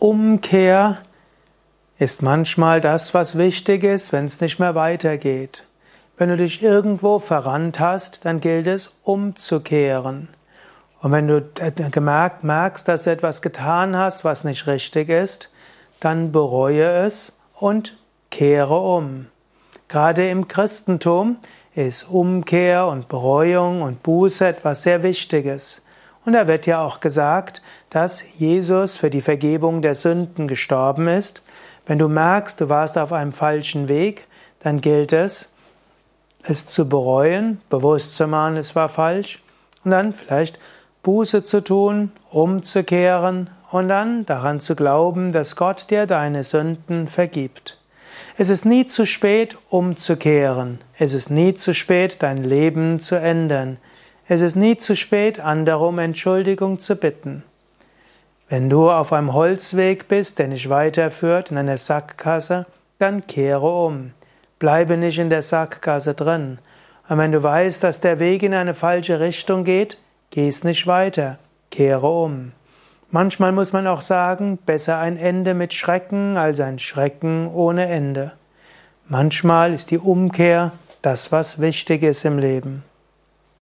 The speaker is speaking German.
Umkehr ist manchmal das, was wichtig ist, wenn es nicht mehr weitergeht. Wenn du dich irgendwo verrannt hast, dann gilt es umzukehren. Und wenn du gemerkt merkst, dass du etwas getan hast, was nicht richtig ist, dann bereue es und kehre um. Gerade im Christentum ist Umkehr und Bereuung und Buße etwas sehr Wichtiges. Und da wird ja auch gesagt, dass Jesus für die Vergebung der Sünden gestorben ist. Wenn du merkst, du warst auf einem falschen Weg, dann gilt es, es zu bereuen, bewusst zu machen, es war falsch, und dann vielleicht Buße zu tun, umzukehren und dann daran zu glauben, dass Gott dir deine Sünden vergibt. Es ist nie zu spät, umzukehren. Es ist nie zu spät, dein Leben zu ändern. Es ist nie zu spät, andere um Entschuldigung zu bitten. Wenn du auf einem Holzweg bist, der nicht weiterführt, in einer Sackgasse, dann kehre um. Bleibe nicht in der Sackgasse drin. Und wenn du weißt, dass der Weg in eine falsche Richtung geht, Geh's nicht weiter, kehre um. Manchmal muss man auch sagen, besser ein Ende mit Schrecken als ein Schrecken ohne Ende. Manchmal ist die Umkehr das, was wichtig ist im Leben.